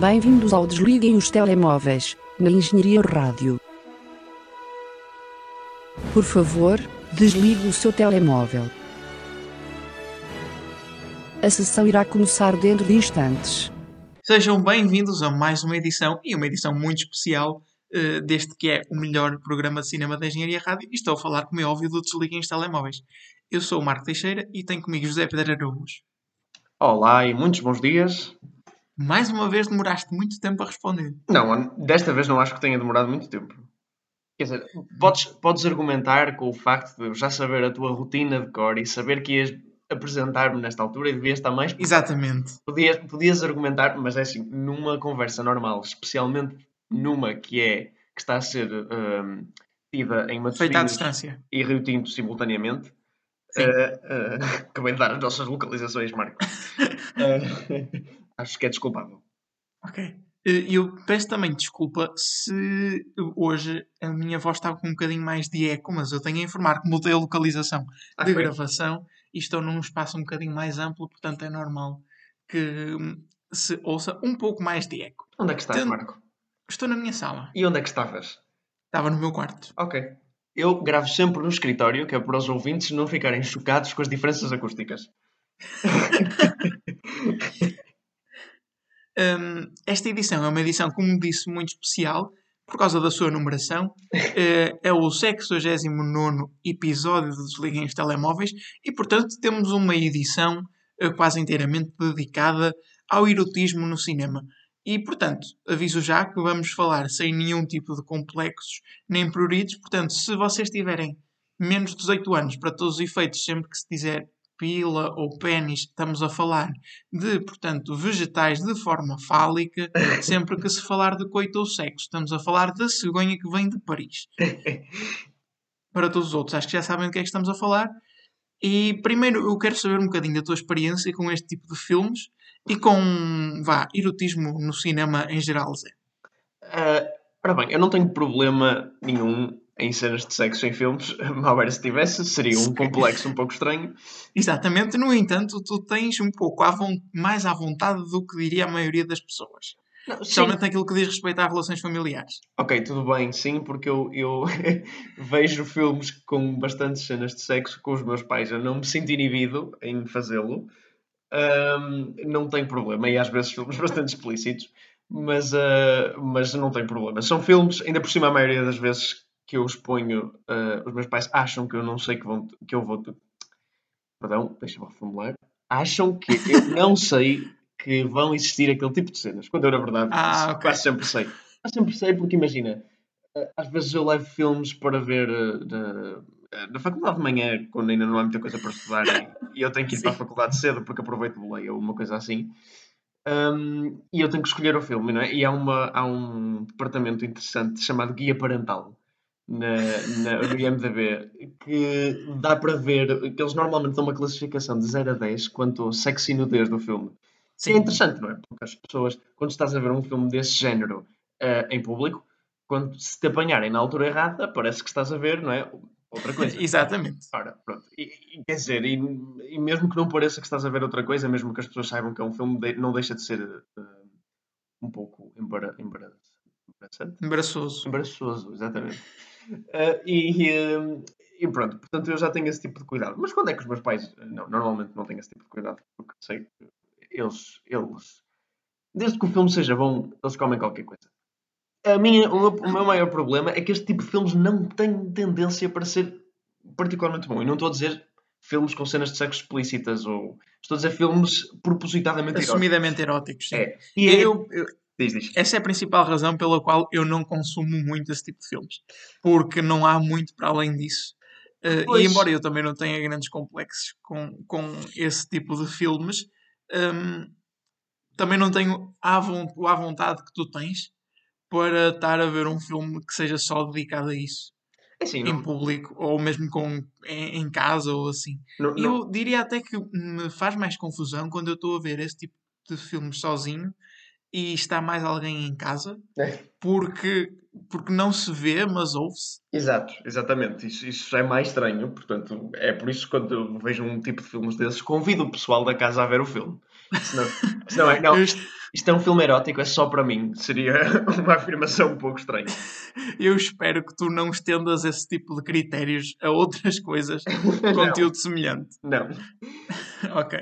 Bem-vindos ao Desliguem os Telemóveis, na Engenharia Rádio. Por favor, desligue o seu telemóvel. A sessão irá começar dentro de instantes. Sejam bem-vindos a mais uma edição, e uma edição muito especial, uh, deste que é o melhor programa de cinema da Engenharia Rádio, e estou a falar, como é óbvio, do Desliguem os Telemóveis. Eu sou o Marco Teixeira e tenho comigo José Pedro Araújo. Olá e muitos bons dias. Mais uma vez demoraste muito tempo a responder. Não, desta vez não acho que tenha demorado muito tempo. Quer dizer, podes, podes argumentar com o facto de eu já saber a tua rotina de cor e saber que ias apresentar-me nesta altura e devias estar mais. Exatamente. Podias, podias argumentar, mas é assim, numa conversa normal, especialmente numa que é que está a ser um, tida em Feita à distância. e Rio Tinto simultaneamente. Uh, uh, acabei de dar as nossas localizações, Marco. uh, acho que é desculpável. Ok. Eu peço também desculpa se hoje a minha voz está com um bocadinho mais de eco, mas eu tenho a informar que mudei a localização ah, de gravação e estou num espaço um bocadinho mais amplo, portanto é normal que se ouça um pouco mais de eco. Onde é que estás, Marco? Estou na minha sala. E onde é que estavas? Estava no meu quarto. Ok. Eu gravo sempre no escritório, que é para os ouvintes não ficarem chocados com as diferenças acústicas. Um, esta edição é uma edição, como disse, muito especial por causa da sua numeração. Uh, é o 69 episódio de Desliguem os Telemóveis e, portanto, temos uma edição uh, quase inteiramente dedicada ao erotismo no cinema. E, portanto, aviso já que vamos falar sem nenhum tipo de complexos nem pruridos. Portanto, se vocês tiverem menos de 18 anos, para todos os efeitos, sempre que se dizer pila ou pênis, estamos a falar de, portanto, vegetais de forma fálica, sempre que se falar de coito ou sexo, estamos a falar da cegonha que vem de Paris. Para todos os outros, acho que já sabem do que é que estamos a falar. E primeiro eu quero saber um bocadinho da tua experiência com este tipo de filmes e com, vá, erotismo no cinema em geral, Zé. Uh, ora bem, eu não tenho problema nenhum em cenas de sexo em filmes, mal se tivesse, seria um complexo um pouco estranho. Exatamente, no entanto, tu tens um pouco à mais à vontade do que diria a maioria das pessoas. Não, Especialmente naquilo que diz respeito a relações familiares. Ok, tudo bem, sim, porque eu, eu vejo filmes com bastantes cenas de sexo com os meus pais. Eu não me sinto inibido em fazê-lo. Um, não tem problema. E às vezes filmes bastante explícitos. Mas, uh, mas não tem problema. São filmes, ainda por cima, a maioria das vezes que eu exponho, uh, os meus pais acham que eu não sei que, vão, que eu vou. Perdão, deixa-me reformular. Acham que eu não sei que vão existir aquele tipo de cenas, quando eu, na verdade, ah, okay. quase sempre sei. Quase sempre sei, porque imagina, uh, às vezes eu levo filmes para ver uh, de, na faculdade de manhã, quando ainda não há muita coisa para estudar e, eu tenho que ir Sim. para a faculdade cedo porque aproveito o leia ou uma coisa assim. Um, e eu tenho que escolher o filme, não é? E há, uma, há um departamento interessante chamado Guia Parental, na, na, no IMDB que dá para ver que eles normalmente dão uma classificação de 0 a 10 quanto ao sexo e nudez do filme. Sim. É interessante, não é? Porque as pessoas, quando estás a ver um filme desse género uh, em público, quando se te apanharem na altura errada, parece que estás a ver, não é? Outra coisa. Exatamente. Ora, pronto. E, quer dizer, e, e, mesmo que não pareça que estás a ver outra coisa, mesmo que as pessoas saibam que é um filme, de, não deixa de ser uh, um pouco embara, embara, embaraçoso. Embaraçoso, exatamente. Uh, e, uh, e, pronto, portanto eu já tenho esse tipo de cuidado. Mas quando é que os meus pais. Não, normalmente não têm esse tipo de cuidado, porque sei que eles, eles. Desde que o filme seja bom, eles comem qualquer coisa. A minha, o, meu, o meu maior problema é que este tipo de filmes não tem tendência para ser particularmente bom. E não estou a dizer filmes com cenas de sexo explícitas ou. Estou a dizer filmes propositadamente Assumidamente eróticos. eróticos sim. É. E eu, eu, Diz, diz. Essa é a principal razão pela qual eu não consumo muito esse tipo de filmes. Porque não há muito para além disso. Uh, e embora eu também não tenha grandes complexos com, com esse tipo de filmes, um, também não tenho a, a vontade que tu tens para estar a ver um filme que seja só dedicado a isso. É assim, em público, ou mesmo com, em, em casa, ou assim. Não, não. Eu diria até que me faz mais confusão quando eu estou a ver esse tipo de filmes sozinho e está mais alguém em casa, É. porque, porque não se vê, mas ouve-se. Exato, exatamente. Isso, isso é mais estranho. Portanto, é por isso que quando eu vejo um tipo de filmes desses, convido o pessoal da casa a ver o filme. Senão, senão é, não, isto é um filme erótico, é só para mim. Seria uma afirmação um pouco estranha. eu espero que tu não estendas esse tipo de critérios a outras coisas com conteúdo semelhante. Não. Ok.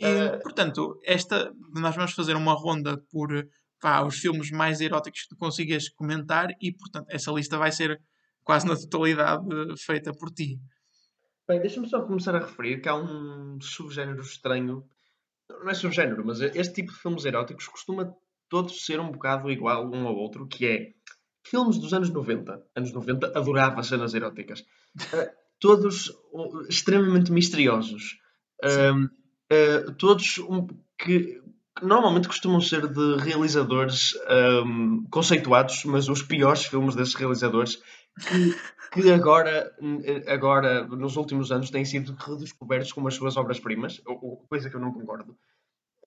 E, Eh, portanto, esta, nós vamos fazer uma ronda por pá, os filmes mais eróticos que tu consigas comentar e, portanto, essa lista vai ser quase na totalidade feita por ti. Bem, deixa-me só começar a referir que há um subgénero estranho. Não é subgénero, mas este tipo de filmes eróticos costuma todos ser um bocado igual um ao outro, que é filmes dos anos 90. Anos 90 adorava cenas eróticas. Eh, todos uh, extremamente misteriosos. Eh, todos um- que normalmente costumam ser de realizadores um, conceituados, mas os piores filmes desses realizadores que, que agora, agora, nos últimos anos, têm sido redescobertos como as suas obras-primas, coisa que eu não concordo.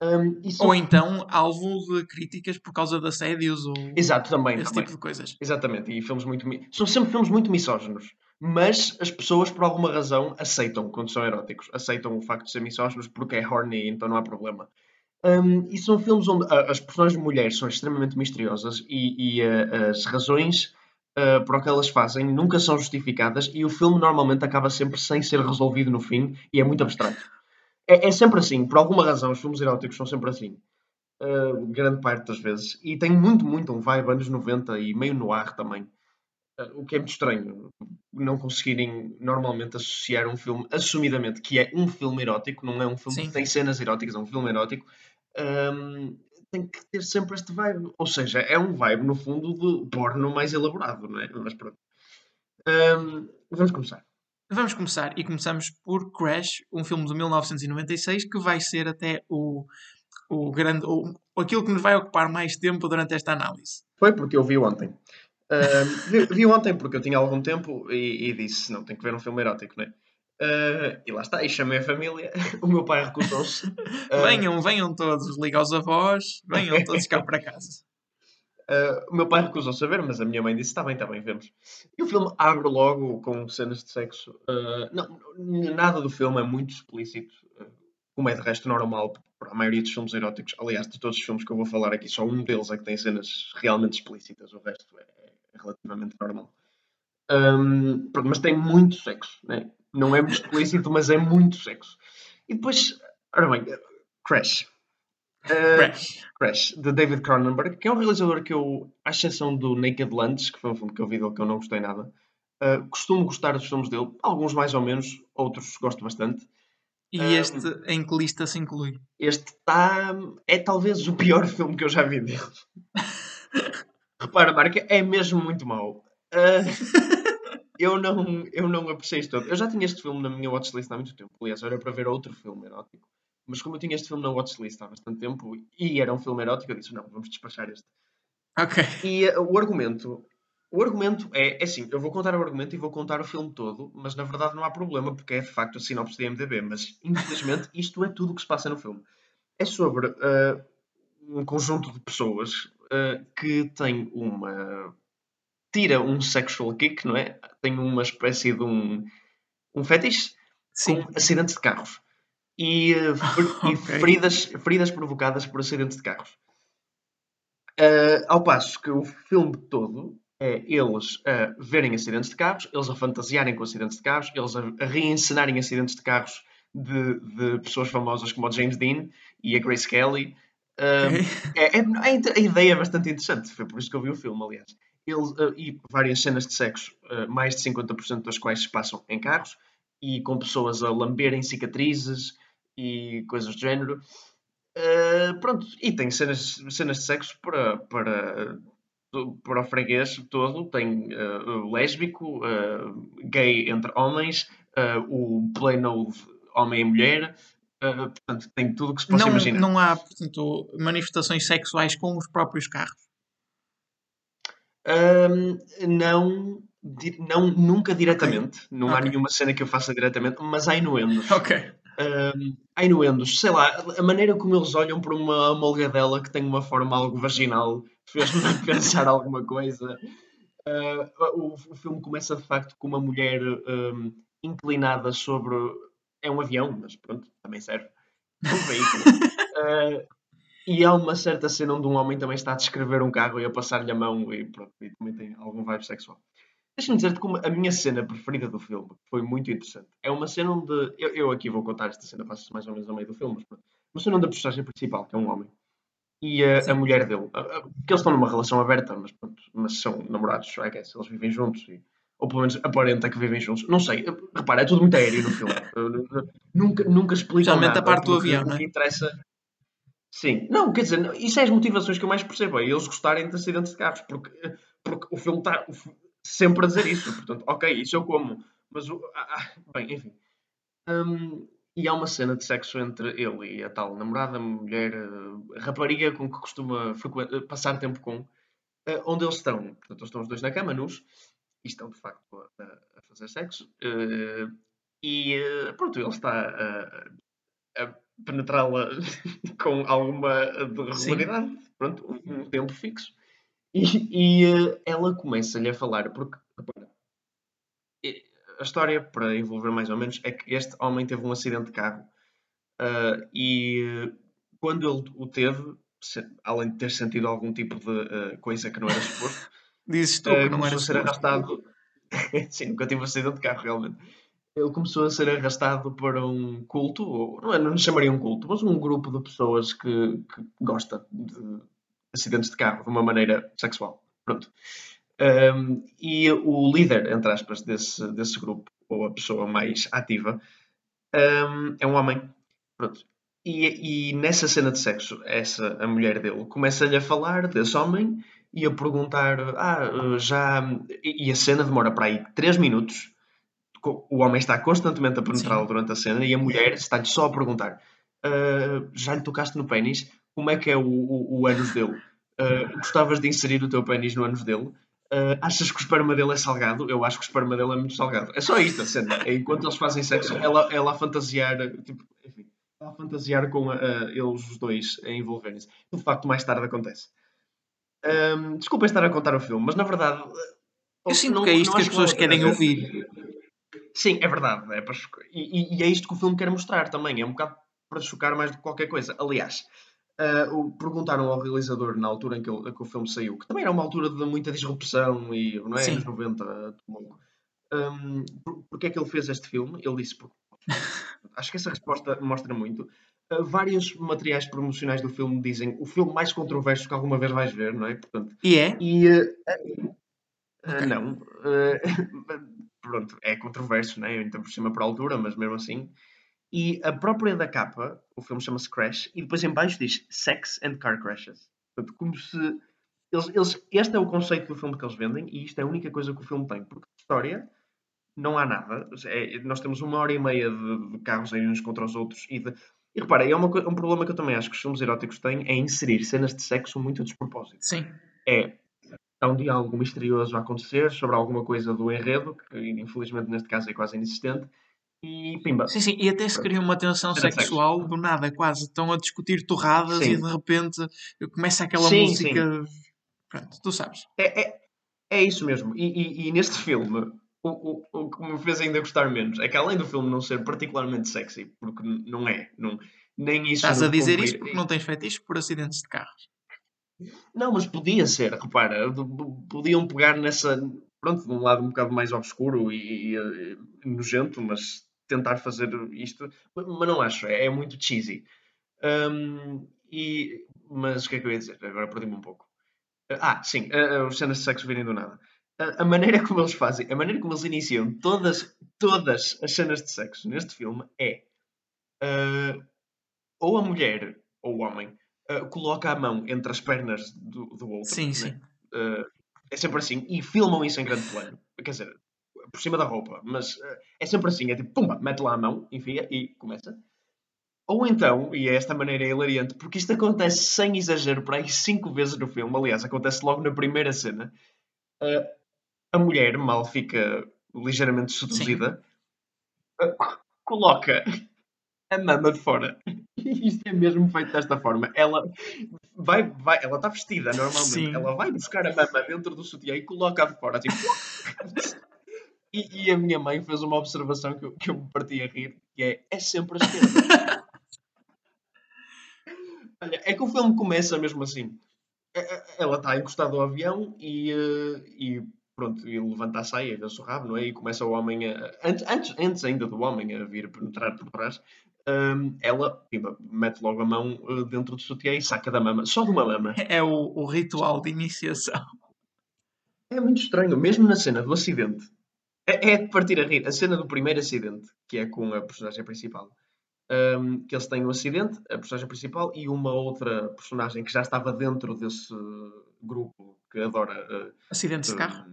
Um, são- Ou então alvo de críticas por causa de assédios ou Exato, também. esse também. tipo de coisas. Exatamente, e filmes muito. São sempre filmes muito misóginos. Mas as pessoas, por alguma razão, aceitam quando são eróticos. Aceitam o facto de ser misóginos porque é horny, então não há problema. Um, e são filmes onde ah, as personagens mulheres são extremamente misteriosas e, e, ah, as razões ah, por o que elas fazem nunca são justificadas e o filme normalmente acaba sempre sem ser resolvido no fim e é muito abstrato. É, é sempre assim, por alguma razão, os filmes eróticos são sempre assim. Uh, grande parte das vezes. E tem muito, muito um vibe anos 90 e meio no ar também. Uh, o que é muito estranho. Não conseguirem normalmente associar um filme, assumidamente, que é um filme erótico, não é um filme Sim. que tem cenas eróticas, é um filme erótico. Um, tem que ter sempre este vibe. Ou seja, é um vibe, no fundo, de porno mais elaborado, não é? Mas pronto. Um, vamos começar. Vamos começar e começamos por Crash, um filme de 1996 que vai ser até o, o grande, o, aquilo que nos vai ocupar mais tempo durante esta análise. Foi porque eu vi ontem. Um, vi, vi ontem porque eu tinha algum tempo e, e disse: não, tenho que ver um filme erótico, não é? Uh, e lá está, e chamei a família. O meu pai recusou-se. Uh, Venham, venham todos, liga aos avós, venham todos cá para casa. uh, o meu pai recusou-se a ver, mas a minha mãe disse: está bem, está bem, vemos. E o filme abre logo com cenas de sexo. Uh, não, nada do filme é muito explícito, como é de resto normal para a maioria dos filmes eróticos. Aliás, de todos os filmes que eu vou falar aqui, só um deles é que tem cenas realmente explícitas, o resto é, é relativamente normal. Um, mas tem muito sexo, né? Não é muito explícito, mas é muito sexo. E depois, ora bem, Crash. Uh, Crash. Crash, de David Cronenberg, que é um realizador que eu, à exceção do Naked Lunch, que foi um filme que eu vi dele que eu não gostei nada, uh, costumo gostar dos filmes dele, alguns mais ou menos, outros gosto bastante. E Um, este em que lista se inclui? Este está. é talvez o pior filme que eu já vi dele. Repara, Marca, é mesmo muito mau. Uh, eu, não, eu não apreciei isto todo. Eu já tinha este filme na minha watchlist há muito tempo. Aliás, era para ver outro filme erótico. Mas como eu tinha este filme na watchlist há bastante tempo e era um filme erótico, eu disse: não, vamos despachar este. Ok. E uh, o argumento. O argumento é, é assim, eu vou contar o argumento e vou contar o filme todo, mas na verdade não há problema, porque é de facto a sinopse de IMDB, mas infelizmente isto é tudo o que se passa no filme. É sobre uh, um conjunto de pessoas uh, que tem uma... tira um sexual kick, não é? Tem uma espécie de um, um fetiche Sim. com acidentes de carros. E, uh, fer- e feridas, feridas provocadas por acidentes de carros. Uh, ao passo que o filme todo é eles a verem acidentes de carros, eles a fantasiarem com acidentes de carros, eles a, a reencenarem acidentes de carros de, de pessoas famosas como o James Dean e a Grace Kelly. Um, Ok. é, é- a, inte- a ideia é bastante interessante, foi por isso que eu vi o filme, aliás. Eles, uh, e várias cenas de sexo, uh, mais de 50% das quais se passam em carros, e com pessoas a lamberem cicatrizes e coisas do género. Uh, pronto, e tem cenas, cenas de sexo para, para, para o freguês todo. Tem lésbico, gay entre homens, o pleno homem e mulher. Uh, portanto, tem tudo o que se possa Não, imaginar. não há, portanto, manifestações sexuais com os próprios carros. Um, não, não, nunca diretamente. Não há nenhuma cena que eu faça diretamente, mas há inuendos. Ok. Um, há inuendos, sei lá, a maneira como eles olham para uma molgadela que tem uma forma algo vaginal fez-me pensar alguma coisa. Uh, o, o, filme começa de facto com uma mulher um, inclinada sobre. É um avião, mas pronto, também serve. Um veículo. uh, e há uma certa cena onde um homem também está a descrever um carro e a passar-lhe a mão e pronto, e também tem algum vibe sexual. Deixa-me dizer-te como a minha cena preferida do filme foi muito interessante. É uma cena onde. Eu, eu aqui vou contar esta cena, passo mais ou menos ao meio do filme, mas pronto. Uma cena onde a personagem principal, que é um homem, e a, a mulher dele, a, a, que eles estão numa relação aberta, mas, pronto, mas são namorados, I guess, eles vivem juntos, e, ou pelo menos aparenta que vivem juntos. Não sei, repara, é tudo muito aéreo no filme. nunca, nunca explica Especialmente nada. a parte do avião, não é? Que interessa. Sim, não, quer dizer, isso é as motivações que eu mais percebo, é eles gostarem de acidentes de carros, porque, porque o filme está sempre a dizer isso. Portanto, ok, isso eu como. Mas, o, ah, ah, bem, enfim. Um, e há uma cena de sexo entre ele e a tal namorada, mulher, rapariga com que costuma passar tempo com, uh, onde eles estão. Portanto, eles estão os dois na cama, nus, e estão de facto a, a fazer sexo. Uh, e pronto, ele está a, a penetrá-la com alguma regularidade, Sim. pronto, um, tempo fixo. E, e uh, ela começa-lhe a falar, porque repara, a história, para envolver mais ou menos, é que este homem teve um acidente de carro uh, e uh, quando ele o teve, além de ter sentido algum tipo de coisa que não era suposto, dizes tu que não era a ser arrastado. Sim, nunca tive um acidente de carro, realmente. Ele começou a ser arrastado para um culto, ou não, é, não chamaria um culto, mas um grupo de pessoas que, que gosta de acidentes de carro de uma maneira sexual. Pronto. Um, e o líder, entre aspas, desse, desse grupo, ou a pessoa mais ativa, um, é um homem. Pronto. E, e, nessa cena de sexo, essa, a mulher dele, começa-lhe a falar desse homem e a perguntar: Ah, já. E a cena demora para aí 3 minutos. O homem está constantemente a penetrá-lo durante a cena e a mulher está-lhe só a perguntar: ah, Já lhe tocaste no pênis? como é que é o, o, o ânus dele? Uh, gostavas de inserir o teu pênis no ânus dele? Uh, achas que o esperma dele é salgado? Eu acho que o esperma dele é muito salgado. É só isto a cena. É, enquanto eles fazem sexo, ela, ela a fantasiar, tipo, enfim, ela a fantasiar com uh, eles os dois a envolverem-se. De facto, mais tarde acontece. Um, desculpem estar a contar o filme, mas na verdade. Eu sinto não, que é isto que as pessoas querem ouvir. Sim, é verdade. É para... e, e, é isto que o filme quer mostrar também. É um bocado para chocar mais do que qualquer coisa. Aliás, Uh, perguntaram ao realizador na altura em que, ele, que, o filme saiu, que também era uma altura de muita disrupção e não é? Sim. Anos 90, um, por, porque é que ele fez este filme? Ele disse porque acho que essa resposta mostra muito. Uh, vários materiais promocionais do filme dizem o filme mais controverso que alguma vez vais ver, não é? Portanto, e é? E, uh, okay. Não. pronto, é controverso, não é? Então por cima para a altura, mas mesmo assim. E a própria da capa, o filme chama-se Crash, e depois em baixo diz Sex and Car Crashes. Portanto, como se. Eles, eles, este é o conceito do filme que eles vendem e isto é a única coisa que o filme tem. Porque história não há nada. É, nós temos uma hora e meia de, de carros aí uns contra os outros e de, e repara, é uma, um problema que eu também acho que os filmes eróticos têm é inserir cenas de sexo muito a despropósito. Sim. É, há um diálogo misterioso a acontecer sobre alguma coisa do enredo, que infelizmente neste caso é quase inexistente, e pimba. Sim, sim, e até se cria uma tensão sexual do nada, quase. Estão a discutir torradas sim. e de repente começa aquela sim, música. Sim. Pronto, tu sabes. É, é, é isso mesmo. E, e, e neste filme, o, o, o, que me fez ainda gostar menos é que além do filme não ser particularmente sexy, porque não é, não, nem isso. Estás a dizer isso porque não tens fetiche por acidentes de carros. Não, mas podia ser, repara, podiam pegar nessa, pronto, de um lado um bocado mais obscuro e, e, e nojento, mas tentar fazer isto, mas não acho, é, é muito cheesy. Um, e, mas o que é que eu ia dizer? Agora perdi-me um pouco. Ah, sim, os cenas de sexo virem do nada. Uh, a maneira como eles fazem, a maneira como eles iniciam todas, todas as cenas de sexo neste filme é uh, ou a mulher ou o homem uh, coloca a mão entre as pernas do, do outro. Sim, né? sim. é sempre assim. E filmam isso em grande plano. Quer dizer, por cima da roupa, mas uh, é sempre assim, é tipo, pumba, mete lá a mão, enfia e começa. Ou então, e é esta maneira hilariante, porque isto acontece sem exagero para aí cinco vezes no filme, aliás, acontece logo na primeira cena, uh, a mulher mal fica ligeiramente seduzida, uh, coloca a mama de fora. Isto é mesmo feito desta forma. Ela vai, vai, ela está vestida normalmente. Sim. Ela vai buscar a mama dentro do sutiã e coloca de fora, assim. e, e a minha mãe fez uma observação que eu, que eu me parti a rir, que é, é sempre a esquerda. Olha, é que o filme começa mesmo assim. É- é- Ela está encostada ao avião e, eh, e pronto, ele levanta a saia e vê-se o rabo, não é? E começa o homem a. Antes, antes, antes ainda do homem a vir penetrar por trás, ela mete logo a mão eh, dentro do sutiã e saca da mama, só de uma mama. É o, o ritual de iniciação. É muito estranho, mesmo na cena do acidente. É, é de partir a rir. A cena do primeiro acidente, que é com a personagem principal. hum, que eles têm um acidente, a personagem principal, e uma outra personagem que já estava dentro desse grupo que adora eh, Acidentes de Hum, carro.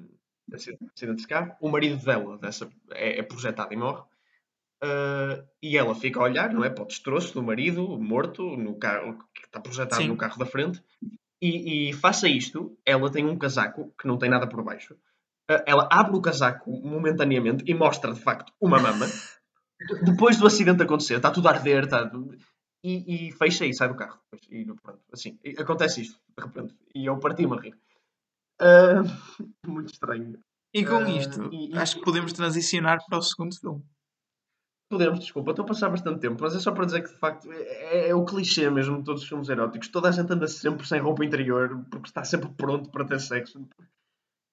acid- acidentes de carro. O marido dela dessa, é, é projetado e morre. Ah, e ela fica a olhar, não é? Para o destroço do marido morto no carro que está projetado Sim. no carro da frente. E, e faça isto, ela tem um casaco que não tem nada por baixo. Ah, ela abre o casaco momentaneamente e mostra de facto uma mama. De- Depois do acidente acontecer, está tudo a arder, está tudo- e, e fecha e sai do carro. depois. E pronto, assim, acontece isto, de repente. E eu parti-me a rir. Ah, muito estranho. E com isto, e- acho que podemos transicionar para o segundo filme. Podemos, desculpa, estou a passar bastante tempo, mas é só para dizer que de facto é, é o clichê mesmo de todos os filmes eróticos. Toda a gente anda sempre sem roupa interior porque está sempre pronto para ter sexo.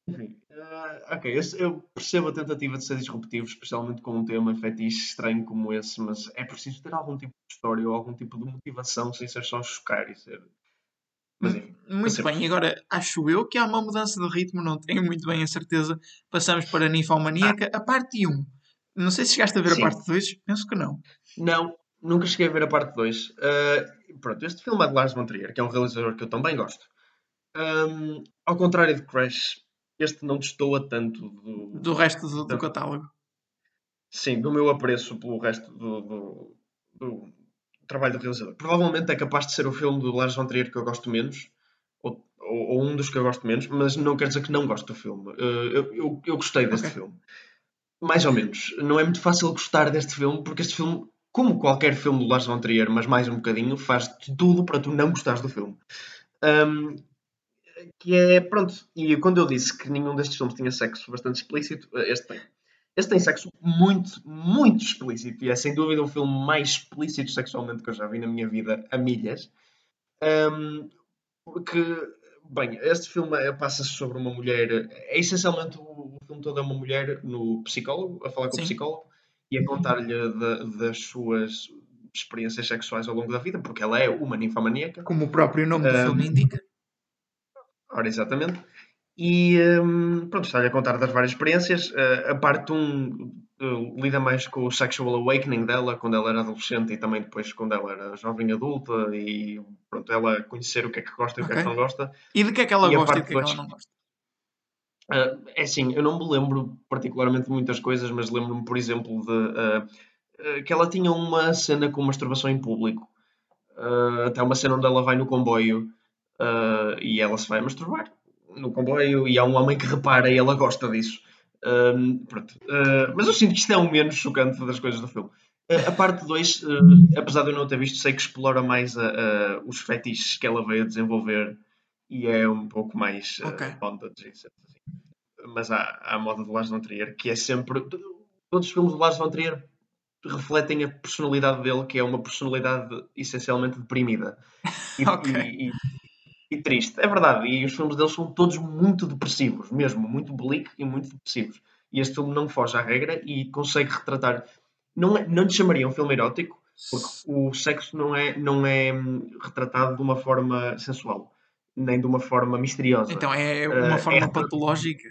Enfim, ah, ok, eu percebo a tentativa de ser disruptivo, especialmente com um tema fetiche estranho como esse, mas é preciso ter algum tipo de história ou algum tipo de motivação sem ser só chocar e ser. Mas enfim, Muito bem, e agora acho eu que há uma mudança de ritmo, não tenho muito bem a certeza. Passamos para Ninfomaníaca, a parte 1. Não sei se chegaste a ver Sim. a parte 2, penso que não. Não, nunca cheguei a ver a parte 2. pronto, este filme é de Lars von Trier, que é um realizador que eu também gosto. Ahm, ao contrário de Crash, este não destoa tanto do, Do resto do, do catálogo. sim, do meu apreço pelo resto do, do- do trabalho do realizador. Provavelmente é capaz de ser o filme do Lars von Trier que eu gosto menos, ou, ou- ou um dos que eu gosto menos, mas não quer dizer que não gosto do filme. Uh, eu, eu, eu gostei deste Ok. filme. Mais ou menos. Não é muito fácil gostar deste filme, porque este filme, como qualquer filme do Lars von Trier, mas mais um bocadinho, faz tudo para tu não gostares do filme. Um, que é, pronto, e quando eu disse que nenhum destes filmes tinha sexo bastante explícito, este tem. Este tem sexo muito, muito explícito, e é sem dúvida o filme mais explícito sexualmente que eu já vi na minha vida, a milhas. Um, porque, bem, este filme é- passa-se sobre uma mulher. É essencialmente o, o filme todo é uma mulher no psicólogo, a falar com Sim. o psicólogo e a contar-lhe da- das suas experiências sexuais ao longo da vida, porque ela é uma ninfomaníaca. Como o próprio nome do Um, filme indica. Ora, exatamente. E hum, pronto, está-lhe a contar das várias experiências. Uh, a parte 1 lida mais com o sexual awakening dela, quando ela era adolescente e também depois quando ela era jovem adulta e pronto, ela conhecer o que é que gosta e o que é que não gosta. E de que é que ela e gosta e de que é que ela não gosta? Uh, é assim, eu não me lembro particularmente de muitas coisas, mas lembro-me, por exemplo, de uh, que ela tinha uma cena com masturbação em público. Uh, até uma cena onde ela vai no comboio e ela se vai masturbar no comboio e há um homem que repara e ela gosta disso. Um. Uh, mas eu sinto que isto é o menos chocante das coisas do filme. Uh, a parte 2, apesar de eu não ter visto, sei que explora mais a- a- os fetiches que ela veio a desenvolver e é um pouco mais uh, Ok. bondage, etc. Mas há, há a moda do Lars von Trier, que é sempre... Todos os filmes do Lars von Trier refletem a personalidade dele, que é uma personalidade essencialmente deprimida. E, Ok. e- e- e triste. É verdade. E os filmes dele são todos muito depressivos, mesmo. Muito bleak e muito depressivos. E este filme não foge à regra e consegue retratar... Não, é, não lhe chamaria um filme erótico, porque o sexo não é, não é hum, retratado de uma forma sensual, nem de uma forma misteriosa. Então é uma é forma retratado- patológica.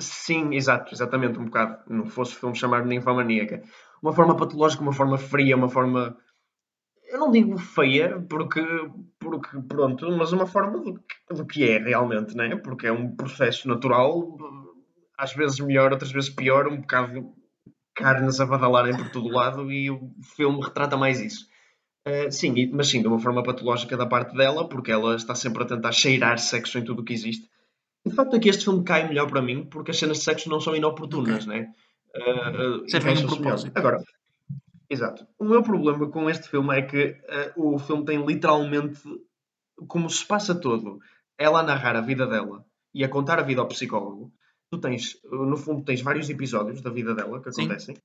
Sim, exato, exatamente, um bocado. Não fosse o filme chamar de ninfomaníaca. Uma forma patológica, uma forma fria, uma forma. Eu não digo feia, porque, porque pronto, mas uma forma do, que- do que é realmente, né? Porque é um processo natural, às vezes melhor, outras vezes pior, um bocado carnes a badalarem por todo lado e o filme retrata mais isso. Uh, sim, mas sim, de uma forma patológica da parte dela, porque ela está sempre a tentar cheirar sexo em tudo o que existe. E de facto é que este filme cai melhor para mim, porque as cenas de sexo não são inoportunas, né? Uh, uh, Servem um melhor. propósito. Agora, Exato. O meu problema com este filme é que uh, o filme tem literalmente, como se passa todo, ela a narrar a vida dela e a contar a vida ao psicólogo. Tu tens, no fundo, tens vários episódios da vida dela que acontecem.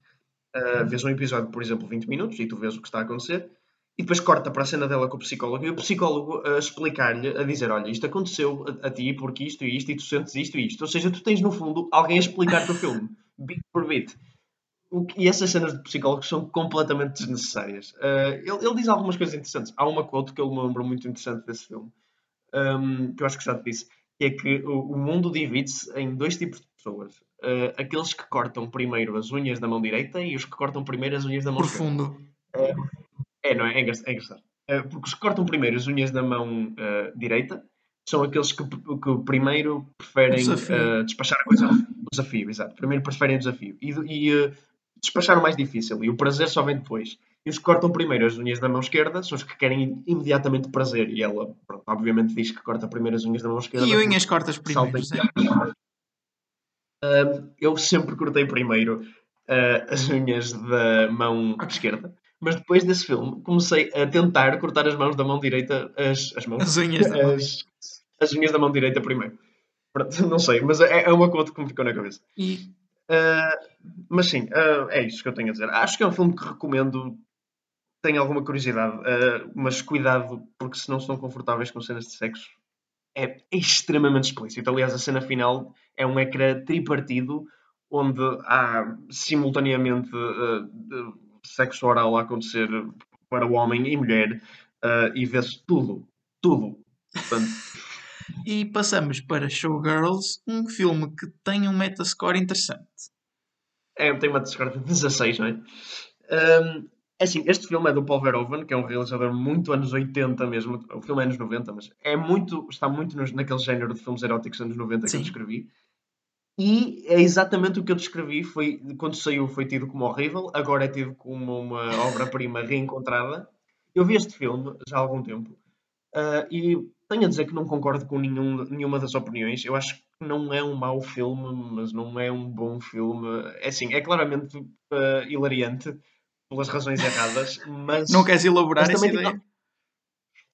Uh, vês um episódio, por exemplo, 20 minutos e tu vês o que está a acontecer e depois corta para a cena dela com o psicólogo e o psicólogo a explicar-lhe, a dizer: Olha, isto aconteceu a, a, ti porque isto e isto, e tu sentes isto e isto. Ou seja, tu tens no fundo alguém a explicar-te o filme, bit por bit. E essas cenas de psicólogos são completamente desnecessárias. Uh, ele, ele, diz algumas coisas interessantes. Há uma quote que eu me lembro muito interessante desse filme, um, que eu acho que já te disse, que é que o, o mundo divide-se em dois tipos de pessoas. Uh, aqueles que cortam primeiro as unhas da mão direita e os que cortam primeiro as unhas da mão Profundo. esquerda. Uh, é, não é? É engraçado. É porque os que cortam primeiro as unhas da mão direita são aqueles que, que primeiro preferem uh, despachar a coisa. O desafio, exato. Primeiro preferem o desafio. E, e uh, despachar o mais difícil. E o prazer só vem depois. E os que cortam primeiro as unhas da mão esquerda são os que querem imediatamente prazer. E ela, pronto, obviamente, diz que corta primeiro as unhas da mão esquerda. E unhas cortas primeiro. eu sempre cortei primeiro as unhas da mão esquerda mas depois desse filme comecei a tentar cortar as mãos da mão direita, as, as mãos, as unhas, da mão. As, as unhas da mão direita primeiro. Pronto, não sei, mas é, é uma conta que me ficou na cabeça. E... Uh, mas sim, uh, é isso que eu tenho a dizer. Acho que é um filme que recomendo. Tenho alguma curiosidade, uh, mas cuidado, porque se não estão confortáveis com cenas de sexo, é extremamente explícito. Aliás, a cena final é um ecrã tripartido onde há simultaneamente sexo oral a acontecer para o homem e mulher e vê-se tudo, tudo. Portanto... e passamos para Showgirls, um filme que tem um metascore interessante. É, tem uma metascore de 16, não é? Um, é assim, este filme é do Paul Verhoeven, que é um realizador muito anos 80 mesmo. O filme é anos 90, mas é muito, está muito nos, naquele género de filmes eróticos anos 90 Sim. que eu descrevi. E é exatamente o que eu descrevi. Foi, quando saiu, foi tido como horrível, agora é tido como uma obra-prima reencontrada. Eu vi este filme já há algum tempo uh, e tenho a dizer que não concordo com nenhum, nenhuma das opiniões. Eu acho que não é um mau filme, mas não é um bom filme. É assim, é claramente uh, hilariante pelas razões erradas, mas. Não queres elaborar essa ideia? Tem,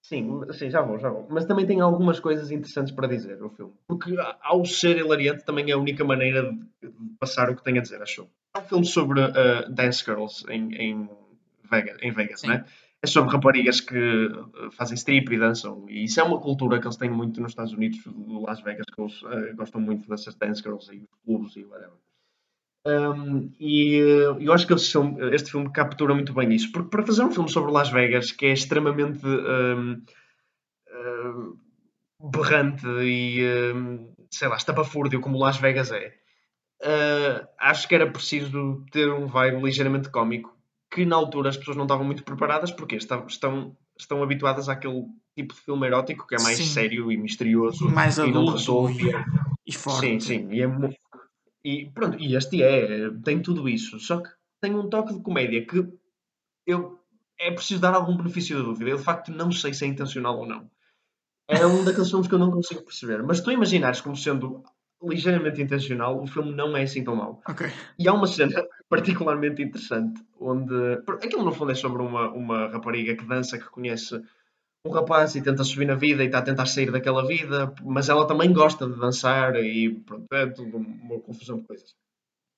Sim, sim, já vou, já vou. Mas também tem algumas coisas interessantes para dizer o filme. Porque ao ser hilariante também é a única maneira de passar o que tem a dizer, acho. É um filme sobre uh, dance girls em, em Vegas, em Vegas né? É sobre raparigas que uh, fazem strip e dançam. E isso é uma cultura que eles têm muito nos Estados Unidos, no Las Vegas, que eles uh, gostam muito dessas dance girls e clubes e whatever. Um, e eu acho que filme, este filme, captura muito bem isso, porque para fazer um filme sobre Las Vegas que é extremamente um, um, berrante e sei lá, estapafúrdio como Las Vegas é, uh, acho que era preciso ter um vibe ligeiramente cómico que na altura as pessoas não estavam muito preparadas porque estão, estão, estão habituadas àquele tipo de filme erótico que é mais sim. sério e misterioso mais e não resolve e, forte. Sim, sim, e é e pronto, e este é, tem tudo isso. Só que tem um toque de comédia que eu é preciso dar algum benefício da dúvida. Eu de facto não sei se é intencional ou não. É um daqueles filmes que eu não consigo perceber. Mas tu imaginares como sendo ligeiramente intencional, o filme não é assim tão mau. Okay. E há uma cena particularmente interessante onde. Aquilo no fundo é sobre uma, uma rapariga que dança, que conhece um rapaz e tenta subir na vida e está a tentar sair daquela vida, mas ela também gosta de dançar e pronto, é tudo uma confusão de coisas.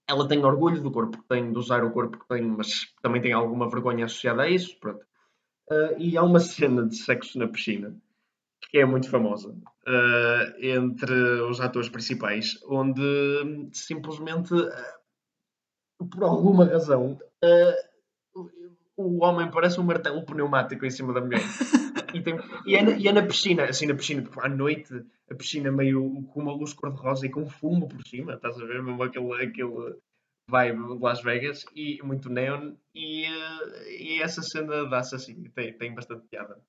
Ela tem orgulho do corpo que tem, de usar o corpo que tem, mas também tem alguma vergonha associada a isso, pronto. Uh, e há uma cena de sexo na piscina que é muito famosa uh, entre os atores principais, onde simplesmente, uh, por alguma razão, o homem parece um martelo pneumático em cima da mulher. E, tem, e, é na, e, é na, piscina, assim na piscina, à noite, a piscina meio com uma luz cor-de-rosa e com fumo por cima, estás a ver? Mesmo aquele, aquele vibe de Las Vegas e muito neon. E, e essa cena dá-se assim, tem, tem bastante piada.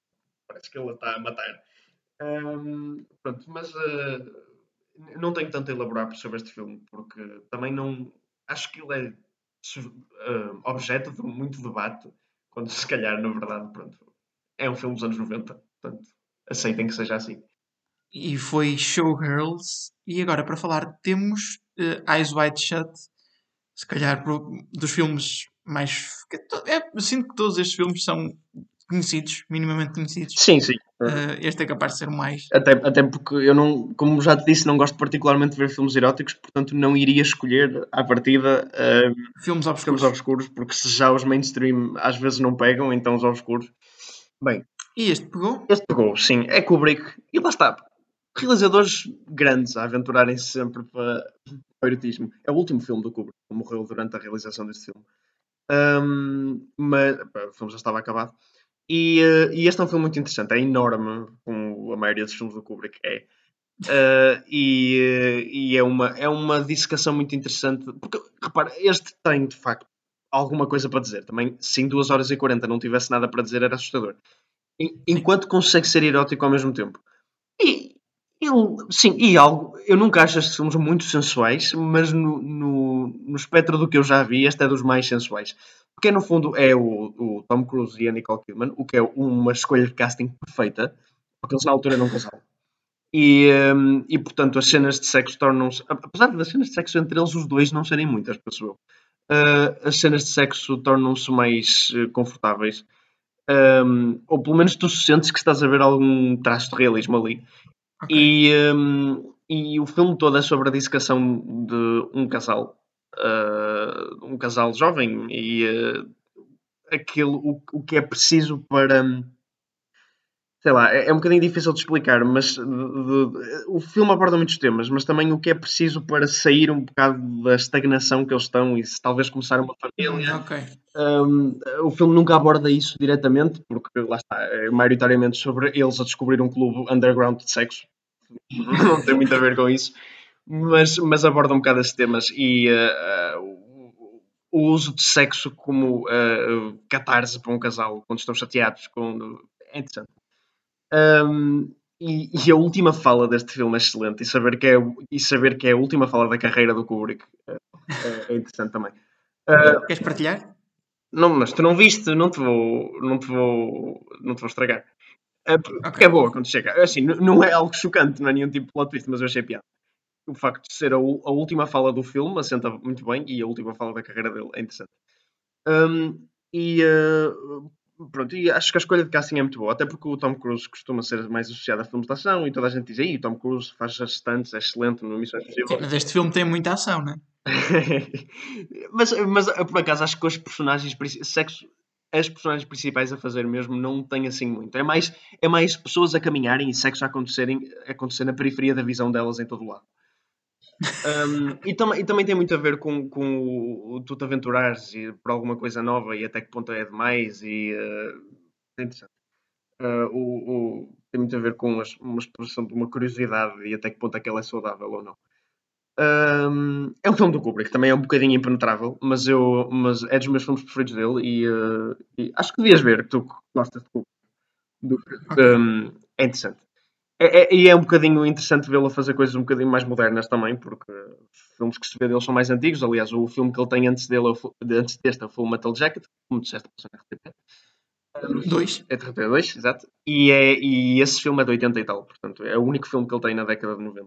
Parece que ele está a matar. Um, pronto, mas uh, não tenho tanto a elaborar sobre este filme, porque também não. Acho que ele é uh, objeto de muito debate, quando se calhar, na verdade, pronto, é um filme dos anos 90, portanto, aceitem que seja assim. E foi Showgirls. E agora, para falar, temos uh, Eyes Wide Shut, se calhar dos filmes mais. É, sinto que todos estes filmes são conhecidos, minimamente conhecidos. Sim, sim. Uh, este é capaz de ser o mais. Até, até porque eu não, como já te disse, não gosto particularmente de ver filmes eróticos, portanto não iria escolher à partida uh, filmes, obscuros. filmes obscuros, porque se já os mainstream às vezes não pegam, então os obscuros. Bem. E este pegou? Este pegou, sim. É Kubrick. E lá está. Realizadores grandes a aventurarem-se sempre para o erotismo. É o último filme do Kubrick, que morreu durante a realização deste filme. Um, mas o filme já estava acabado. E, uh, e, este é um filme muito interessante, é enorme, como a maioria dos filmes do Kubrick é. Uh, e, uh, e é, uma, é uma dissecação muito interessante, porque repara, este tem de facto alguma coisa para dizer. Também, se em 2 horas e 40 não tivesse nada para dizer, era assustador. enquanto consegue ser erótico ao mesmo tempo. E, eu, sim, e algo, eu nunca acho estes filmes muito sensuais, mas no, no, no espectro do que eu já vi, este é dos mais sensuais. Porque no fundo é o, o Tom Cruise e a Nicole Kidman, o que é uma escolha de casting perfeita, porque eles na altura não casaram. E, um, e portanto as cenas de sexo tornam-se, apesar das cenas de sexo entre eles, os dois não serem muitas, pessoal. Uh, as cenas de sexo tornam-se mais uh, confortáveis. Um, ou pelo menos tu sentes que estás a ver algum traço de realismo ali. Okay. E, um, e o filme todo é sobre a dissecação de um casal, uh, um casal jovem, e uh, aquilo, o, o que é preciso para. Sei lá, é, é um bocadinho difícil de explicar, mas de, de, o filme aborda muitos temas, mas também o que é preciso para sair um bocado da estagnação que eles estão e se talvez começar uma família. Okay. Um, o filme nunca aborda isso diretamente, porque lá está, é maioritariamente sobre eles a descobrir um clube underground de sexo, não tem muito a ver com isso, mas, mas aborda um bocado esses temas e uh, uh, o uso de sexo como uh, catarse para um casal quando estão chateados. É interessante. Um, e, e, a última fala deste filme é excelente e saber que é, e saber que é a última fala da carreira do Kubrick é, é interessante também. Queres partilhar? Não, mas tu não viste, não te vou, não te vou, não te vou estragar. É, porque okay. é boa quando chega. Assim, não é algo chocante, não é nenhum tipo de plot twist, mas eu achei piada. O facto de ser a, a, última fala do filme assenta muito bem e a última fala da carreira dele é interessante. Um, e uh, pronto, e acho que a escolha de casting é muito boa, até porque o Tom Cruise costuma ser mais associado a filmes de ação e toda a gente diz aí, o Tom Cruise faz as stunts, é excelente no Missões Impossíveis. Mas este filme tem muita ação, não é? mas, mas por acaso acho que os personagens sexo as personagens principais a fazer mesmo não tem assim muito. É mais, é mais pessoas a caminharem e sexo a acontecerem, a acontecer na periferia da visão delas em todo o lado. Um, e, tam e, também tem muito a ver com, com o, o tu te aventurares e, por alguma coisa nova e até que ponto é demais e uh, é interessante. Uh, o, o, tem muito a ver com uma, uma expressão de uma curiosidade e até que ponto é que ela é saudável ou não. Um, é um filme do Kubrick, também é um bocadinho impenetrável, mas, eu, mas é dos meus filmes preferidos dele e, uh, e acho que devias ver, que tu gostas de Kubrick. Do, um, é interessante. É, é, e é um bocadinho interessante vê-lo fazer coisas um bocadinho mais modernas também, porque filmes que se vê dele são mais antigos. Aliás, o filme que ele tem antes dele, é antes deste, é o Metal Jacket, como disseste, na RTP. Dois. É RTP 2, exato. E, é, e esse filme é de 80 e tal, portanto, é o único filme que ele tem na década de 90.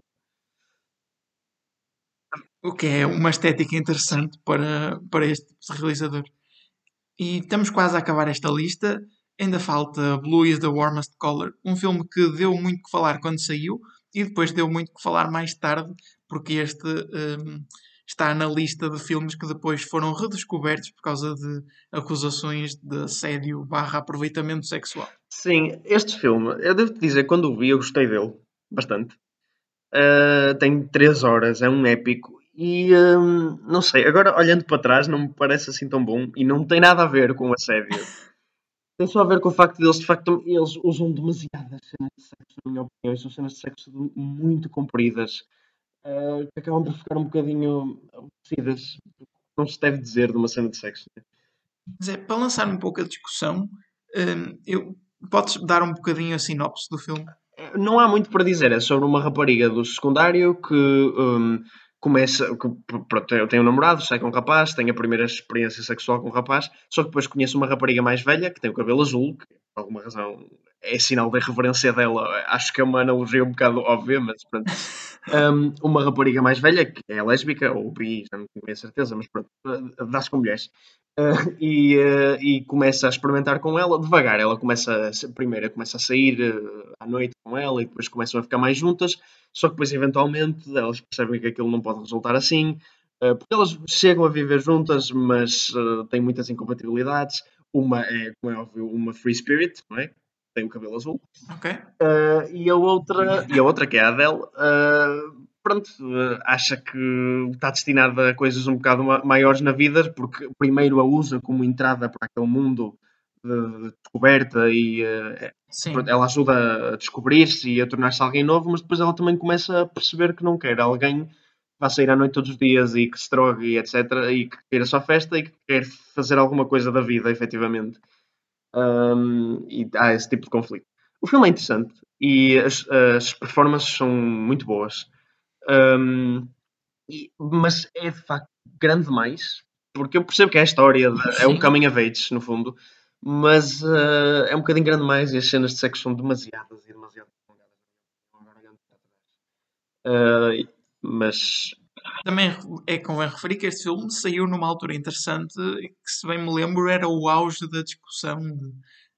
O que é uma estética interessante para, para este realizador. E estamos quase a acabar esta lista. Ainda falta Blue is the Warmest Color, um filme que deu muito que falar quando saiu e depois deu muito que falar mais tarde, porque este um, está na lista de filmes que depois foram redescobertos por causa de acusações de assédio barra aproveitamento sexual. Sim, este filme, eu devo te dizer, quando o vi, eu gostei dele bastante. Uh, tem 3 horas, é um épico e hum, não sei, agora olhando para trás não me parece assim tão bom e não tem nada a ver com a assédio. tem só a ver com o facto de eles de facto eles usam demasiadas cenas de sexo, na minha opinião, são cenas de sexo muito compridas uh, que acabam por ficar um bocadinho aborrecidas, não se deve dizer de uma cena de sexo. Né? Zé, para lançar um pouco a discussão, um, eu, podes dar um bocadinho a sinopse do filme? Não há muito para dizer, é sobre uma rapariga do secundário que um, começa, pronto, eu tenho um namorado, sai com um rapaz, tenho a primeira experiência sexual com um rapaz, só que depois conheço uma rapariga mais velha que tem o cabelo azul, que por alguma razão é sinal da reverência dela, acho que é uma analogia um bocado óbvia, mas pronto. Um, uma rapariga mais velha, que é lésbica, ou bi, já não tenho certeza, mas pronto, dá-se com mulheres. Uh, e, uh, e começa a experimentar com ela devagar. Ela começa, a, primeiro começa a sair uh, à noite com ela e depois começam a ficar mais juntas. Só que depois, eventualmente, elas percebem que aquilo não pode resultar assim, porque elas chegam a viver juntas, mas têm muitas incompatibilidades. Uma é, como é óbvio, uma free spirit, não é? Tem o cabelo azul. Ok. e a outra, e a outra que é a Adele pronto, eh, acha que está destinada a coisas um bocado maiores na vida, porque primeiro a usa como entrada para aquele mundo de descoberta e uh, ela ajuda a descobrir-se e a tornar-se alguém novo, mas depois ela também começa a perceber que não quer alguém que vá sair à noite todos os dias e que se drogue e etc. e que queira só festa e que quer fazer alguma coisa da vida, efetivamente. Um, e há esse tipo de conflito. O filme é interessante e as, as performances são muito boas. Um, e, mas é de facto grande demais, porque eu percebo que é a história, de, é um coming of age, no fundo, mas uh, é um bocadinho grande demais e as cenas de sexo são demasiadas e demasiado uh, mas também é convém referir que este filme saiu numa altura interessante que, se bem me lembro, era o auge da discussão de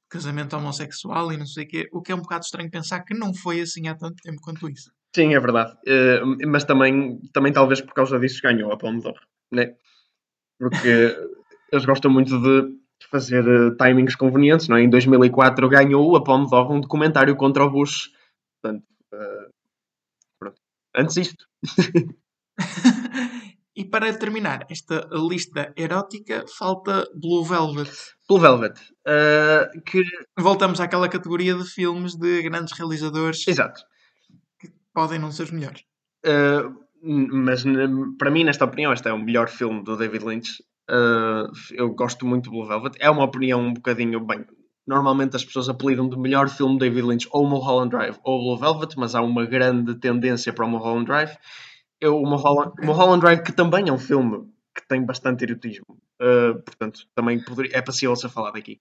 casamento homossexual e não sei o quê, o que é um bocado estranho pensar que não foi assim há tanto tempo quanto isso. Sim, é verdade. Uh, mas também, também talvez por causa disso ganhou a Palme d'Or, né? Porque eles gostam muito de fazer uh, timings convenientes, não é? Em 2004 ganhou a Palme d'Or um documentário contra o Bush. Portanto, uh, pronto. Antes isto. e para terminar esta lista erótica, falta Blue Velvet. Blue Velvet. que... Voltamos àquela categoria de filmes de grandes realizadores. Exato podem não ser os melhores. Uh, mas para mim, nesta opinião, este é o melhor filme do David Lynch. Uh, eu gosto muito do Blue Velvet. É uma opinião um bocadinho bem. Normalmente as pessoas apelidam de melhor filme David Lynch ou Mulholland Drive ou Blue Velvet, mas há uma grande tendência para o Mulholland Drive. Eu, o Mulholland, Mulholland Drive, que também é um filme que tem bastante erotismo, uh, portanto, também poderia, é possível ser falado aqui.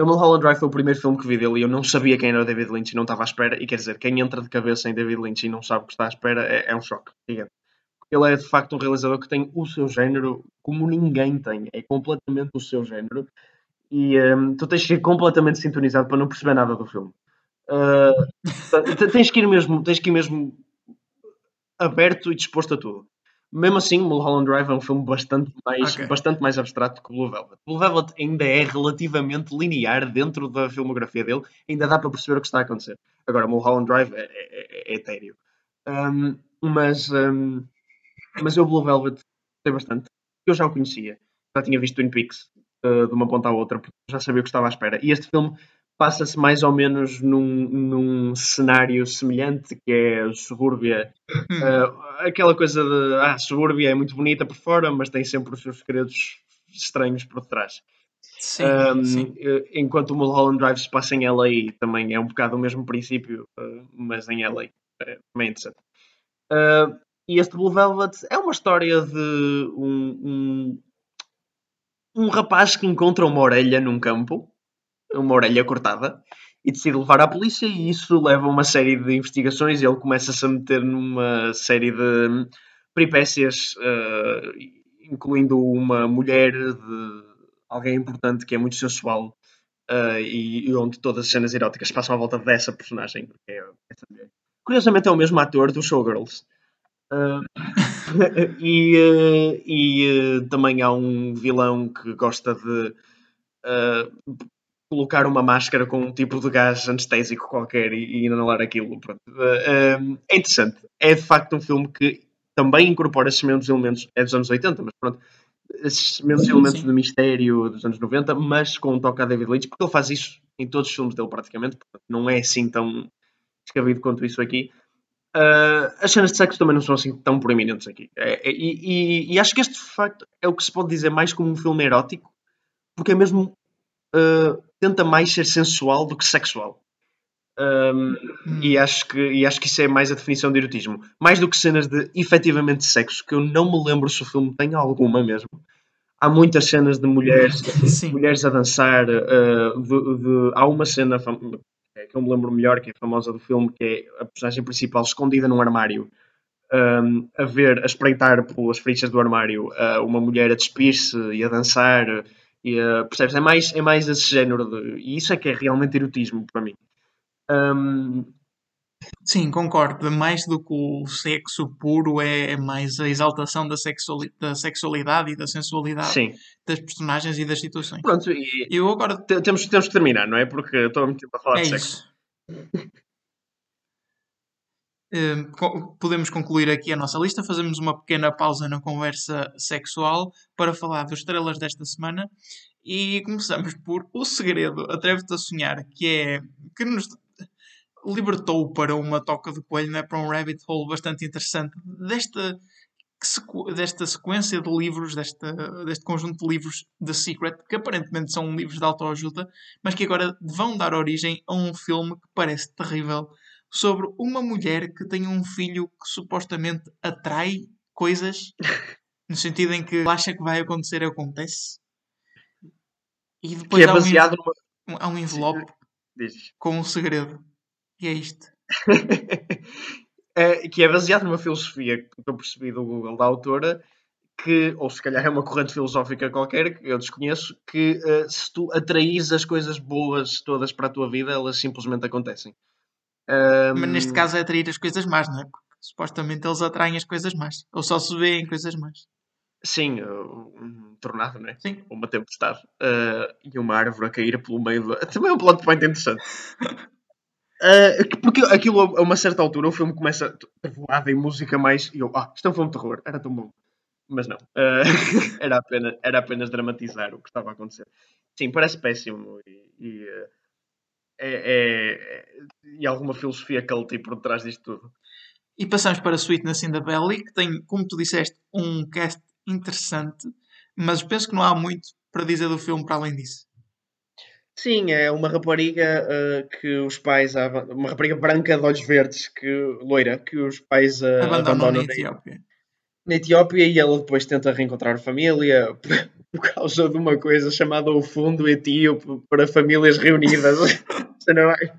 O Mulholland Drive foi o primeiro filme que vi dele e eu não sabia quem era o David Lynch e não estava à espera. E quer dizer, quem entra de cabeça em David Lynch e não sabe o que está à espera é, é um choque gigante. Ele é de facto um realizador que tem o seu género como ninguém tem. É completamente o seu género. E um, tu tens que ir completamente sintonizado para não perceber nada do filme. Uh, tens que ir mesmo, tens que ir mesmo aberto e disposto a tudo. Mesmo assim, Mulholland Drive é um filme bastante mais, okay. bastante mais abstrato que Blue Velvet. Blue Velvet ainda é relativamente linear dentro da filmografia dele, ainda dá para perceber o que está a acontecer. Agora, Mulholland Drive é, é, é, é etéreo. Um, mas, um, mas eu Blue Velvet gostei bastante. Eu já o conhecia. Já tinha visto Twin Peaks uh, de uma ponta à outra, porque já sabia o que estava à espera. E este filme passa-se mais ou menos num, num cenário semelhante, que é a subúrbia. Uh, aquela coisa de, ah, subúrbia é muito bonita por fora, mas tem sempre os seus segredos estranhos por trás. Sim, um, sim. Eh, enquanto o Mulholland Drive se passa em LA, também é um bocado o mesmo princípio, uh, mas em LA. É também interessante. Uh, e este Blue Velvet é uma história de um, um, um rapaz que encontra uma orelha num campo uma orelha cortada e decide levar à polícia e isso leva a uma série de investigações e ele começa-se a meter numa série de peripécias, uh, incluindo uma mulher de alguém importante que é muito sensual uh, e, e, onde todas as cenas eróticas passam à volta dessa personagem, que é. Curiosamente é o mesmo ator do Showgirls. Uh, e, e também há um vilão que gosta de colocar uma máscara com um tipo de gás anestésico qualquer e, e inalar aquilo. Uh, é interessante. É de facto um filme que também incorpora esses mesmos elementos. É dos anos 80, mas pronto. Esses mesmos sim, elementos sim. de mistério dos anos 90, mas com um toque a David Lynch, porque ele faz isso em todos os filmes dele praticamente. Portanto, não é assim tão descabido quanto isso aqui. Uh, as cenas de sexo também não são assim tão proeminentes aqui. É, é, e, e, e, acho que este, de facto, é o que se pode dizer mais como um filme erótico, porque é mesmo uh, tenta mais ser sensual do que sexual. Um, hum. e, acho que, e acho que isso é mais a definição de erotismo. Mais do que cenas de efetivamente sexo, que eu não me lembro se o filme tem alguma mesmo. Há muitas cenas de mulheres, mulheres a dançar. Uh, de, de, há uma cena que eu me lembro melhor, que é famosa do filme, que é a personagem principal escondida num armário, um, a ver, a espreitar pelas frichas do armário, uh, uma mulher a despir-se e a dançar E, uh, percebes? É mais, é mais esse género de, e isso é que é realmente erotismo para mim. Um, Sim, concordo. Mais do que o sexo puro é mais a exaltação da, sexuali da sexualidade e da sensualidade sim. das personagens e das situações. Pronto, e Eu agora temos, temos que terminar, não é? Porque estou muito tempo a falar é de sexo. isso. Co- podemos concluir aqui a nossa lista, fazemos uma pequena pausa na conversa sexual para falar dos estrelas desta semana. E começamos por O Segredo, Atreve-te a Sonhar, que é que nos libertou para uma toca de coelho, né, para um rabbit hole bastante interessante. Desta, desta sequência de livros, desta, deste conjunto de livros The Secret, que aparentemente são livros de autoajuda, mas que agora vão dar origem a um filme que parece terrível sobre uma mulher que tem um filho que supostamente atrai coisas, no sentido em que acha que vai acontecer, acontece. E Que depois é há, um, baseado numa. há um envelope Diz. com um segredo. E é isto. É, que é baseado numa filosofia que eu percebi do Google da autora, que, ou se calhar é uma corrente filosófica qualquer, que eu desconheço, que eh, se tu atraís as coisas boas todas para a tua vida, elas simplesmente acontecem. Mas Ahm, neste caso é atrair as coisas más, não é? Porque supostamente eles atraem as coisas más. Ou só se vêem coisas más. Sim, um tornado, não é? Sim. Uma tempestade. ah, e uma árvore a cair pelo meio do. Também é um plot point interessante. Ah, porque aquilo, a uma certa altura, o filme começa voado em música mais. E eu, ah, isto é um filme de terror, era tão bom. Mas não. Ah, era, apenas, era apenas dramatizar o que estava a acontecer. Sim, parece péssimo. E, e, é, é, é- e alguma filosofia cult por detrás disto tudo. E passamos para Sweetness in the Belly, que tem, como tu disseste, um cast interessante, mas penso que não há muito para dizer do filme para além disso. Sim, é uma rapariga uh, que os pais. Uma rapariga branca de olhos verdes, que, loira, que os pais uh, Abandonam abandonam na na, Etiópia. Na Etiópia e ela depois tenta reencontrar a família por causa de uma coisa chamada o Fundo Etíope para Famílias Reunidas. Não vai-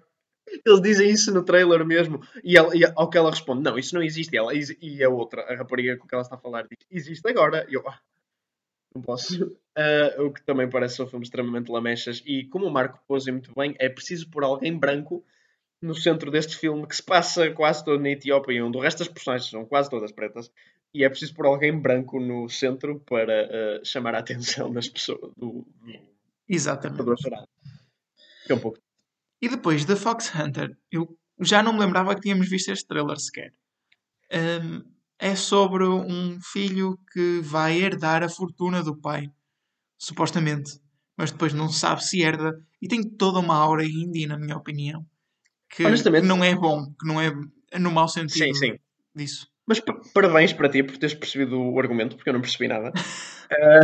Eles dizem isso no trailer mesmo. E, ela, e ao que ela responde: Não, isso não existe. E, ela, e a outra, a rapariga com que ela está a falar, diz: Existe agora. E eu, "Ah, não posso. Ah, o que também parece um filme extremamente lamechas. E como o Marco pôs muito bem, é preciso pôr alguém branco no centro deste filme que se passa quase todo na Etiópia, onde o resto das personagens são quase todas pretas. E é preciso pôr alguém branco no centro para ah, chamar a atenção das pessoas, do, do Exatamente. Que é um pouco. E depois, The Fox Hunter, eu já não me lembrava que tínhamos visto este trailer sequer. Hum, é sobre um filho que vai herdar a fortuna do pai, supostamente, mas depois não sabe se herda e tem toda uma aura indie, na minha opinião, que não é bom, que não é no mau sentido Sim, sim. disso. Mas pa- parabéns para ti por teres percebido o argumento, porque eu não percebi nada. Ah,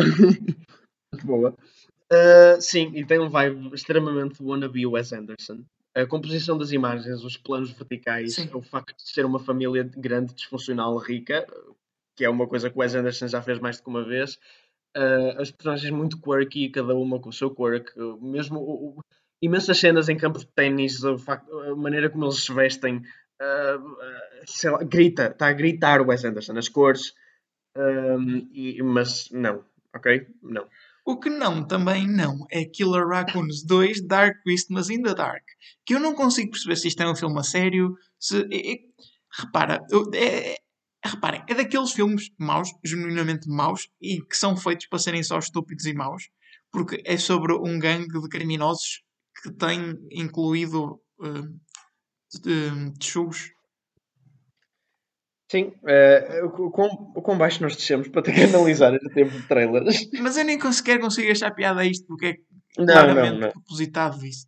muito boa. Ah, sim, e tem um vibe extremamente wannabe Wes Anderson. A composição das imagens, os planos verticais, Sim. o facto de ser uma família grande, disfuncional, rica, que é uma coisa que o Wes Anderson já fez mais do que uma vez. Ah, as personagens muito quirky, cada uma com o seu quirk. Mesmo o- o- imensas cenas em campos de ténis, a maneira como eles se vestem. ah, sei lá, grita, está a gritar o Wes Anderson, as cores. Ahm, e- mas não, ok? Não. O que não, também não, é Killer Raccoons 2 Dark Christmas in the Dark. Que eu não consigo perceber se isto é um filme a sério. Se, é- é- repara, é, reparem, é daqueles filmes maus, genuinamente maus, e que são feitos para serem só estúpidos e maus, porque é sobre um gangue de criminosos que tem incluído uh. Sim, eh, o, quão, o quão baixo nós descemos para ter que analisar este tempo de trailers. Mas eu nem sequer consigo achar piada a isto, porque é Não, claramente não, não. propositado isso.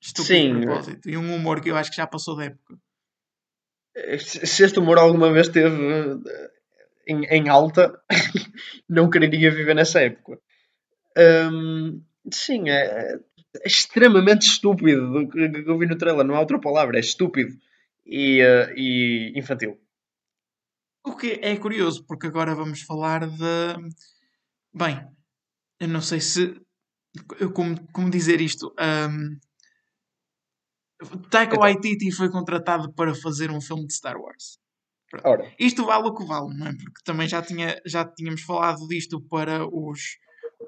Estúpido Sim. propósito. E um humor que eu acho que já passou da época. Se se este humor alguma vez esteve eh, em, em alta, não quereria viver nessa época. Ahm, sim, é, é extremamente estúpido o que eu vi no trailer, não há outra palavra, é estúpido e, eh, e infantil. O que é curioso, porque agora vamos falar de. Bem, eu não sei se. Como, como dizer isto? Um... Taika Então. Waititi foi contratado para fazer um filme de Star Wars. Ora, Isto vale o que vale, não é? Porque também já, tinha, já tínhamos falado disto para os,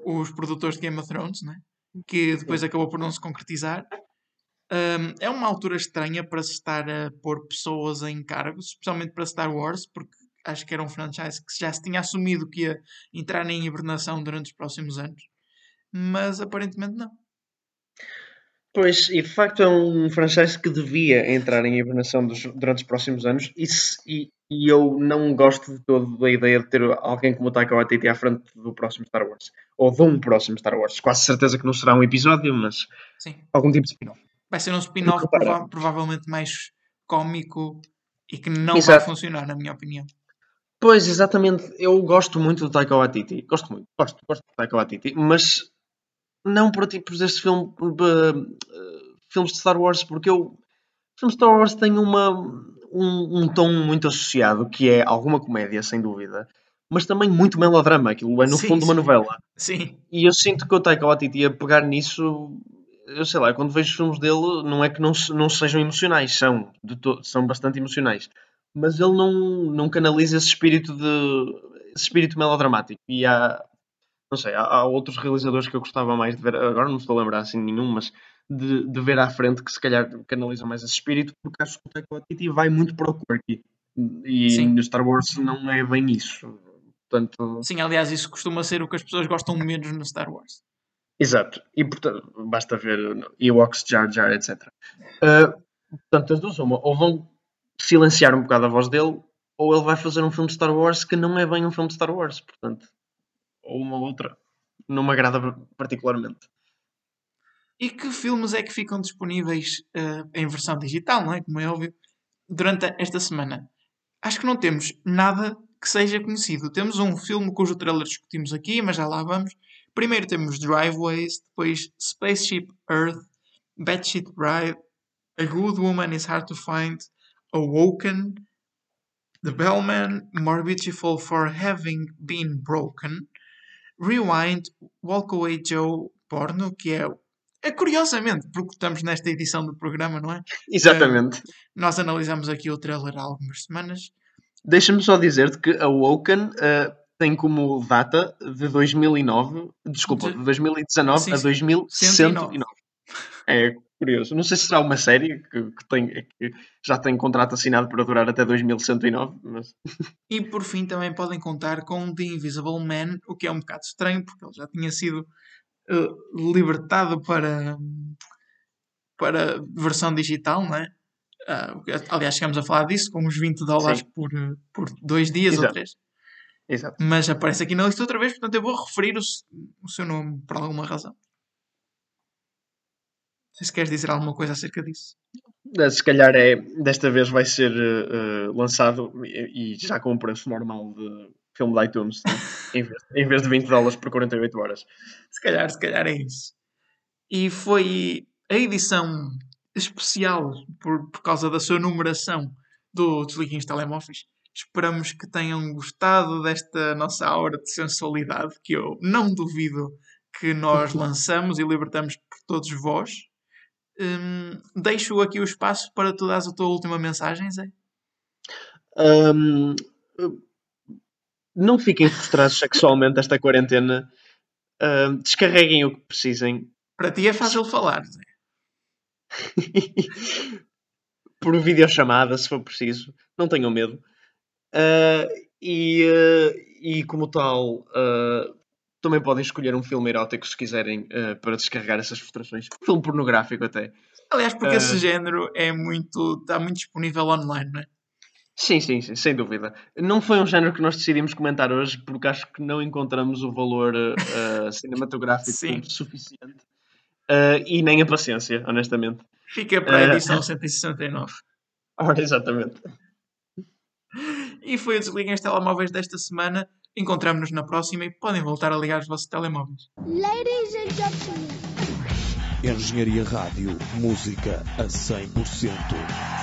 os produtores de Game of Thrones, né? que depois acabou por não se concretizar. Um, é uma altura estranha para se estar a pôr pessoas em cargos, especialmente para Star Wars, porque acho que era um franchise que já se tinha assumido que ia entrar em hibernação durante os próximos anos, mas aparentemente não. Pois, e de facto é um franchise que devia entrar em hibernação dos, durante os próximos anos e, se, e, e, eu não gosto de todo da ideia de ter alguém como o Taika Waititi à frente do próximo Star Wars. Ou de um próximo Star Wars. Quase certeza que não será um episódio, mas Sim. algum tipo de spin-off. Vai ser um spin-off prova provavelmente mais cómico e que não Exato. vai funcionar, na minha opinião. Pois, exatamente. Eu gosto muito do Taika Waititi. Gosto muito. Gosto, gosto do Taika Waititi. Mas não para tipos deste filme, uh, filmes de Star Wars, porque eu, filmes de Star Wars têm uma, um, um, tom muito associado, que é alguma comédia, sem dúvida, mas também muito melodrama. Aquilo é, no sim, fundo, sim. uma novela. Sim. E eu sinto que o Taika Waititi a pegar nisso, eu sei lá, quando vejo os filmes dele, não é que não, não sejam emocionais, são, são bastante emocionais. Mas ele não, não canaliza esse espírito de esse espírito melodramático. E há, não sei, há, há, outros realizadores que eu gostava mais de ver, agora não estou a lembrar assim nenhum, mas de, de ver à frente que se calhar canalizam mais esse espírito, porque acho que o Taika Waititi vai muito para o quirky. E Sim. no Star Wars não é bem isso. Portanto... Sim, aliás, isso costuma ser o que as pessoas gostam menos no Star Wars. Exato. E portanto, basta ver Ewoks, Jar Jar, etc. Uh, portanto, as duas, uma, ou vão silenciar um bocado a voz dele, ou ele vai fazer um filme de Star Wars que não é bem um filme de Star Wars. Portanto, ou uma outra, não me agrada particularmente. E que filmes é que ficam disponíveis uh, em versão digital, não é? Como é óbvio, durante esta semana? Acho que não temos nada que seja conhecido. Temos um filme cujo trailer discutimos aqui, mas já lá vamos. Primeiro temos Driveways, depois Spaceship Earth, Batshit Bride, A Good Woman is Hard to Find, Awoken, The Bellman, More Beautiful for Having Been Broken, Rewind, Walk Away Joe Porno, que é, é curiosamente, porque estamos nesta edição do programa, não é? Exatamente. Uh, nós analisamos aqui o trailer há algumas semanas. Deixa-me só dizer-te que a Woken uh, tem como data de 2009, desculpa, de 2019 sim, a 2109. É curioso. Não sei se será uma série que, que, tem, que já tem contrato assinado para durar até 2109. Mas... E por fim também podem contar com The Invisible Man, o que é um bocado estranho, porque ele já tinha sido uh, libertado para, para versão digital, não é? Uh, aliás, chegamos a falar disso, com uns 20 dólares por, por dois dias Exato. ou três. Exato. Mas aparece aqui na lista outra vez, portanto eu vou referir o, o seu nome por alguma razão sei se queres dizer alguma coisa acerca disso. Eh, se calhar é, desta vez vai ser uh, lançado e, e, já com um preço normal de filme de iTunes, né? em, vez, em vez de 20 dólares por 48 horas. Se calhar, se calhar é isso. E foi a edição especial por, por causa da sua numeração do Desliguem Telemóveis. Esperamos que tenham gostado desta nossa aura de sensualidade que eu não duvido que nós lançamos e libertamos por todos vós. Hum, deixo aqui o espaço para tu dares a tua última mensagem, Zé. Um, não fiquem frustrados sexualmente esta quarentena. Um, descarreguem o que precisem. Para ti é fácil falar, Zé. Por videochamada, se for preciso. Não tenham medo. Uh, e, uh, e como tal, uh, também podem escolher um filme erótico se quiserem uh, para descarregar essas frustrações. Um filme pornográfico até. Aliás, porque uh, esse género é muito. está muito disponível online, não é? Sim, sim, sim, sem dúvida. Não foi um género que nós decidimos comentar hoje porque acho que não encontramos o valor uh, cinematográfico suficiente e nem a paciência, honestamente. Fica para a edição 169. Ora, exatamente. E foi o Desliguem os Telemóveis desta semana. Encontramos-nos na próxima e podem voltar a ligar os vossos telemóveis. Ladies and gentlemen. Engenharia Rádio, música a 100%.